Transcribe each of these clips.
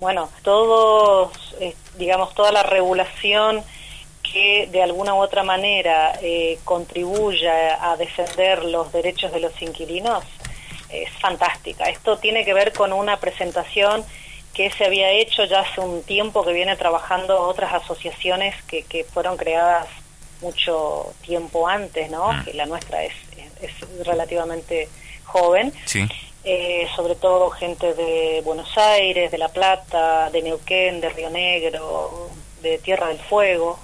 Bueno, todos, eh, digamos, toda la regulación que de alguna u otra manera eh, contribuya a defender los derechos de los inquilinos es fantástica. Esto tiene que ver con una presentación que se había hecho ya hace un tiempo que viene trabajando otras asociaciones que, que fueron creadas mucho tiempo antes, ¿no? Mm. Que la nuestra es, es relativamente joven. Sí. Eh, sobre todo gente de Buenos Aires, de La Plata, de Neuquén, de Río Negro, de Tierra del Fuego,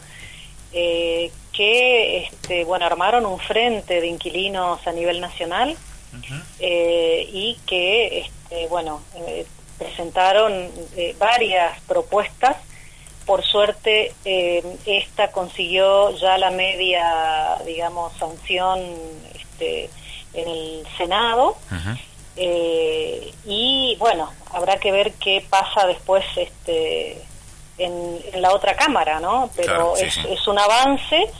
eh, que este, bueno armaron un frente de inquilinos a nivel nacional eh, y que este, bueno presentaron varias propuestas. Por suerte eh, esta consiguió ya la media, digamos, sanción este, en el Senado. Eh, y bueno, habrá que ver qué pasa después este, en, en la otra cámara, ¿no? Pero Claro, sí, es, sí. es un avance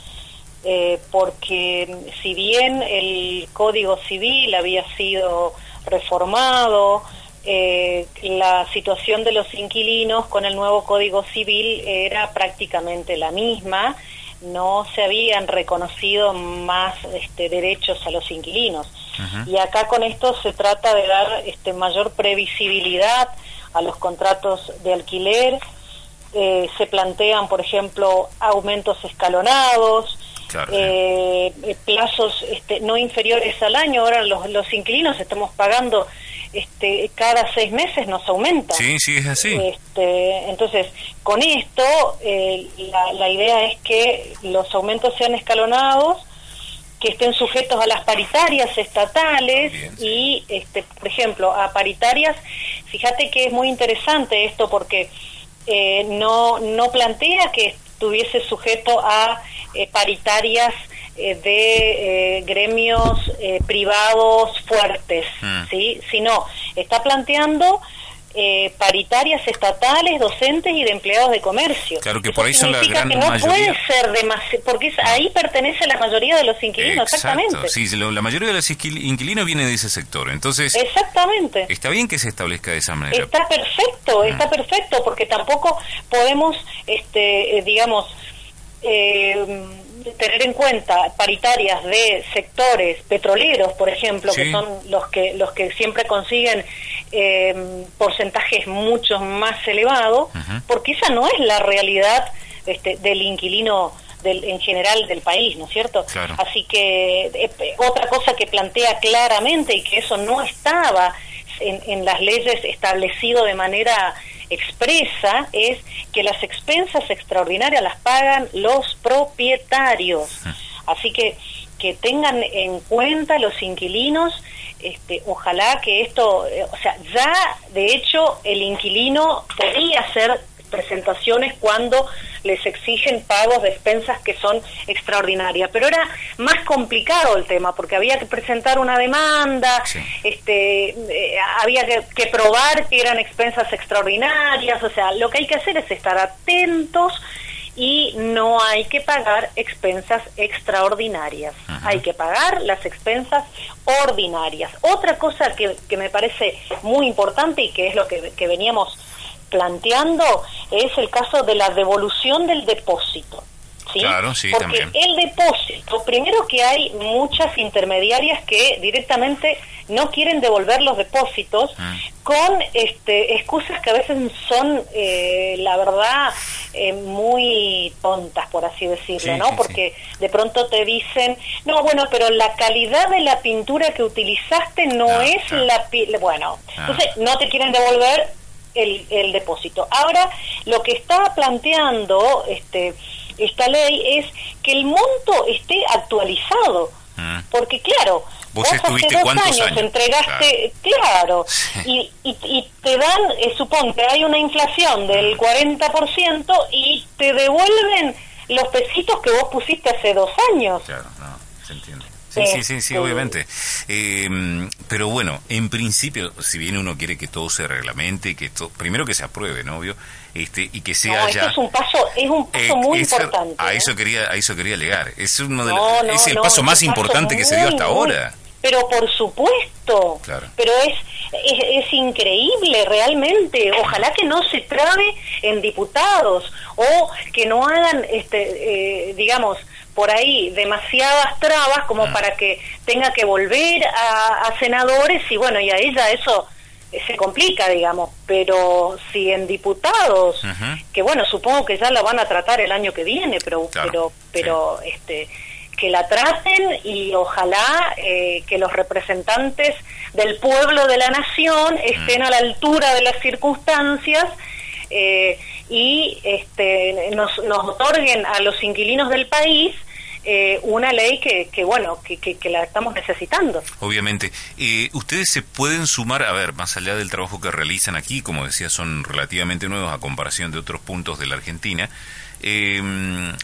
eh, porque si bien el Código Civil había sido reformado, eh, la situación de los inquilinos con el nuevo Código Civil era prácticamente la misma, no se habían reconocido más este, derechos a los inquilinos. Y acá con esto se trata de dar este, mayor previsibilidad a los contratos de alquiler. Eh, se plantean, por ejemplo, aumentos escalonados, Claro, eh, eh, plazos este, no inferiores al año. Ahora los, los inquilinos estamos pagando este, cada seis meses nos aumenta. Sí, sí, es así. Este, entonces, con esto, eh, la, la idea es que los aumentos sean escalonados, que estén sujetos a las paritarias estatales Bien, y, este, por ejemplo, a paritarias, fíjate que es muy interesante esto porque eh, no, no plantea que estuviese sujeto a eh, paritarias eh, de gremios privados fuertes, Mm. ¿sí? sino está planteando eh, paritarias estatales, docentes y de empleados de comercio. Claro que Eso por ahí son la significa gran que no mayoría. puede ser demasiado, porque es- ahí pertenece la mayoría de los inquilinos, exactamente. Sí, lo- la mayoría de los inquil- inquilinos viene de ese sector. Entonces, Exactamente. está bien que se establezca de esa manera. Está perfecto, está perfecto, porque tampoco podemos, este, eh, digamos, eh, tener en cuenta paritarias de sectores petroleros, por ejemplo, Sí. que son los que los que siempre consiguen eh, porcentajes mucho más elevados, Ujú. porque esa no es la realidad este, del inquilino del, en general del país, ¿no es cierto? Claro. Así que eh, otra cosa que plantea claramente y que eso no estaba en, en las leyes establecido de manera expresa es que las expensas extraordinarias las pagan los propietarios. Así que que tengan en cuenta los inquilinos, este, ojalá que esto, eh, o sea, ya de hecho el inquilino podía hacer presentaciones cuando les exigen pagos de expensas que son extraordinarias, pero era más complicado el tema porque había que presentar una demanda, Sí. este, eh, había que, que probar que eran expensas extraordinarias, o sea, lo que hay que hacer es estar atentos y no hay que pagar expensas extraordinarias, Ajá. hay que pagar las expensas ordinarias. Otra cosa que, que me parece muy importante y que es lo que, que veníamos planteando es el caso de la devolución del depósito. ¿Sí? Claro, sí, Porque también. el depósito, primero que hay muchas intermediarias que directamente no quieren devolver los depósitos Mm. con este, excusas que a veces son, eh, la verdad, eh, muy tontas, por así decirlo, Sí, ¿no? sí, Porque de pronto te dicen, no, bueno, pero la calidad de la pintura que utilizaste no Ah, es claro. la... Bueno, Ah. entonces no te quieren devolver el, el depósito. Ahora, lo que está planteando este, esta ley es que el monto esté actualizado. Mm. Porque claro, Vos hace dos años, años? entregaste, claro, y, y, y te dan, eh, suponte, hay una inflación del 40% y te devuelven los pesitos que vos pusiste hace dos años. Claro, no, se entiende. Sí, sí, sí, sí, obviamente. Eh, pero bueno, en principio, si bien uno quiere que todo se reglamente, que primero que se apruebe, ¿no? Obvio, este, y que sea No, ya... es un paso, es un paso Eh, muy importante. A ¿eh? eso quería, a eso quería llegar. Es uno de No, los- no, es el paso más paso importante que se dio hasta muy- ahora. Pero por supuesto, pero es, es, increíble realmente. Ojalá que no se trabe en diputados o que no hagan, este, eh, digamos, por ahí demasiadas trabas como mm. para que tenga que volver a, senadores y bueno, y a ella eso se complica, digamos, pero si en diputados, que bueno, supongo que ya la van a tratar el año que viene, pero pero pero este que la traten y ojalá eh, que los representantes del pueblo de la nación estén mm. a la altura de las circunstancias eh, y este, nos, nos otorguen a los inquilinos del país eh, una ley que, que bueno, que, que, la estamos necesitando. Obviamente. Eh, ustedes se pueden sumar, a ver, más allá del trabajo que realizan aquí, como decía, son relativamente nuevos a comparación de otros puntos de la Argentina. Eh,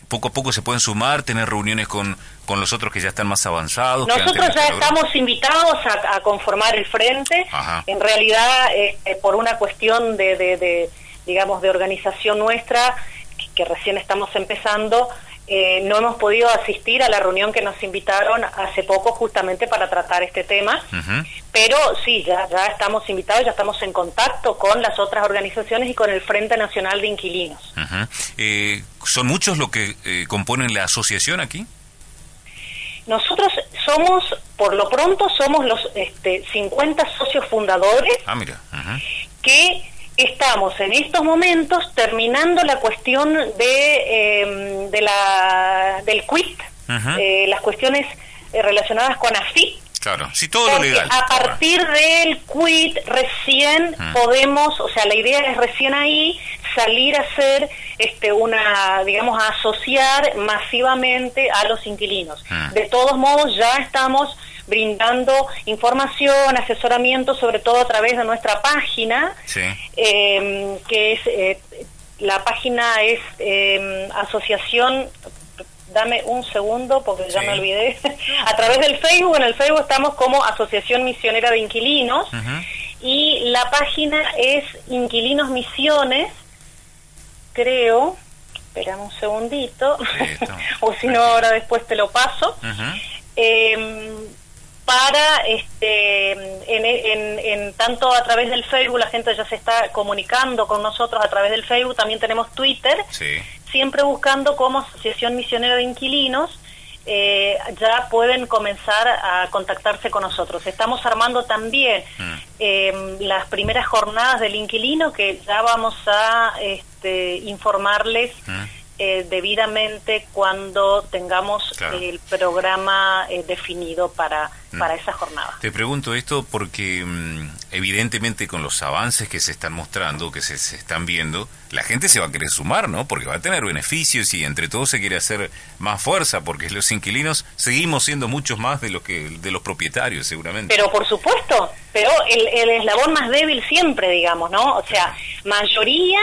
poco a poco se pueden sumar, tener reuniones con, con los otros que ya están más avanzados. Nosotros ya estamos invitados a, conformar el frente. En realidad, por una cuestión de, de, digamos, de organización nuestra, que recién estamos empezando, eh, no hemos podido asistir a la reunión que nos invitaron hace poco justamente para tratar este tema, pero sí, ya, ya estamos invitados, ya estamos en contacto con las otras organizaciones y con el Frente Nacional de Inquilinos. Eh, ¿Son muchos los que eh, componen la asociación aquí? Nosotros somos, por lo pronto, somos los este, 50 socios fundadores ah, mira. que estamos en estos momentos terminando la cuestión de, em, de la, del quit, eh, las cuestiones eh, relacionadas con AFI. Claro, sí, todo lo legal. A partir del quit recién podemos, o sea, la idea es recién ahí salir a hacer este, una, digamos, a asociar masivamente a los inquilinos. De todos modos, ya estamos brindando información, asesoramiento, sobre todo a través de nuestra página, em, que es, eh, la página es eh, asociación dame un segundo porque ya me olvidé. a través del Facebook, en el Facebook estamos como Asociación Misionera de Inquilinos y la página es Inquilinos Misiones, creo. Espérame un segundito, o si no ahora después te lo paso para este en, tanto a través del Facebook la gente ya se está comunicando con nosotros a través del Facebook también tenemos Twitter siempre buscando como Asociación Misionera de Inquilinos eh, ya pueden comenzar a contactarse con nosotros. Estamos armando también mm. em, las primeras jornadas del inquilino que ya vamos a este, informarles. Mm. Eh, debidamente cuando tengamos el programa eh, definido para. Para esa jornada. Te pregunto esto porque mm, evidentemente con los avances que se están mostrando, que se, están viendo, la gente se va a querer sumar, ¿no? Porque va a tener beneficios y entre todos se quiere hacer más fuerza, porque los inquilinos seguimos siendo muchos más de los que de los propietarios, seguramente. Pero por supuesto, pero el, el eslabón más débil siempre, digamos, ¿no? O sea, mayoría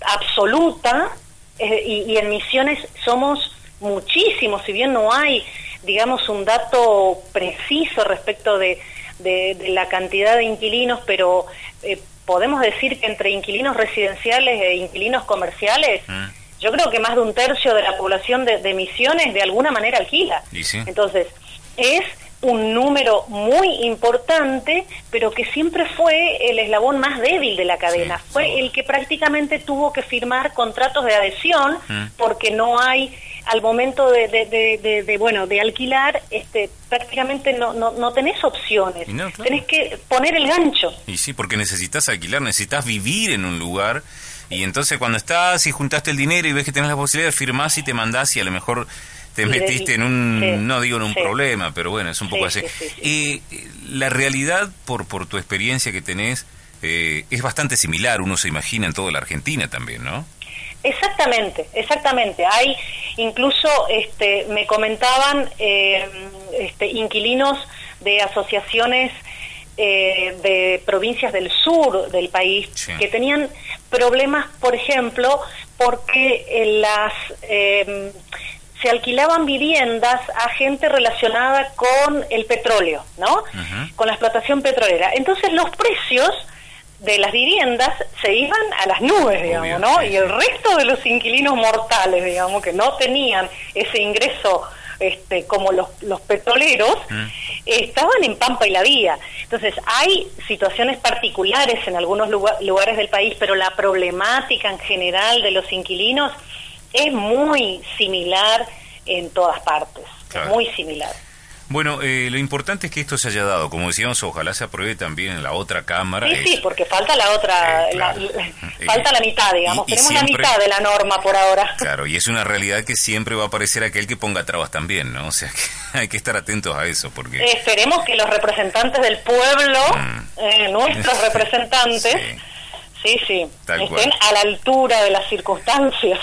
absoluta eh, y, en Misiones somos muchísimos, si bien no hay, digamos, un dato preciso respecto de, de, la cantidad de inquilinos, pero eh, podemos decir que entre inquilinos residenciales e inquilinos comerciales, mm. yo creo que más de un tercio de la población de, de Misiones de alguna manera alquila. Entonces, es un número muy importante, pero que siempre fue el eslabón más débil de la cadena. fue el que prácticamente tuvo que firmar contratos de adhesión mm. porque no hay al momento de, de, bueno de alquilar este prácticamente no, no, no tenés opciones. Tenés que poner el gancho. Y sí porque necesitas alquilar necesitas vivir en un lugar. Y entonces cuando estás y juntaste el dinero y ves que tenés la posibilidad firmás y te mandás y a lo mejor te metiste en un, no digo en un problema, pero bueno, es un poco así. Y la realidad, por, por tu experiencia que tenés, eh, es bastante similar, uno se imagina en toda la Argentina también, ¿no? Exactamente, exactamente. Hay incluso, este, me comentaban eh, este, inquilinos de asociaciones eh, de provincias del sur del país que tenían problemas, por ejemplo, porque las se alquilaban viviendas a gente relacionada con el petróleo, ¿no? Con la explotación petrolera. Entonces los precios de las viviendas se iban a las nubes, digamos, ¿no? Y el resto de los inquilinos mortales, digamos, que no tenían ese ingreso este, como los, los petroleros, estaban en Pampa y la Vía. Entonces, hay situaciones particulares en algunos lugares del país, pero la problemática en general de los inquilinos es muy similar en todas partes, muy similar. Bueno, eh, lo importante es que esto se haya dado. Como decíamos, ojalá se apruebe también en la otra Cámara. Sí, sí, porque falta la otra, eh, falta la mitad, digamos. Tenemos la mitad de la norma por ahora. Claro, y es una realidad que siempre va a aparecer aquel que ponga trabas también, ¿no? O sea, que hay que estar atentos a eso. porque Esperemos que los representantes del pueblo, mm. eh, nuestros representantes, sí, sí, estén a la altura de las circunstancias.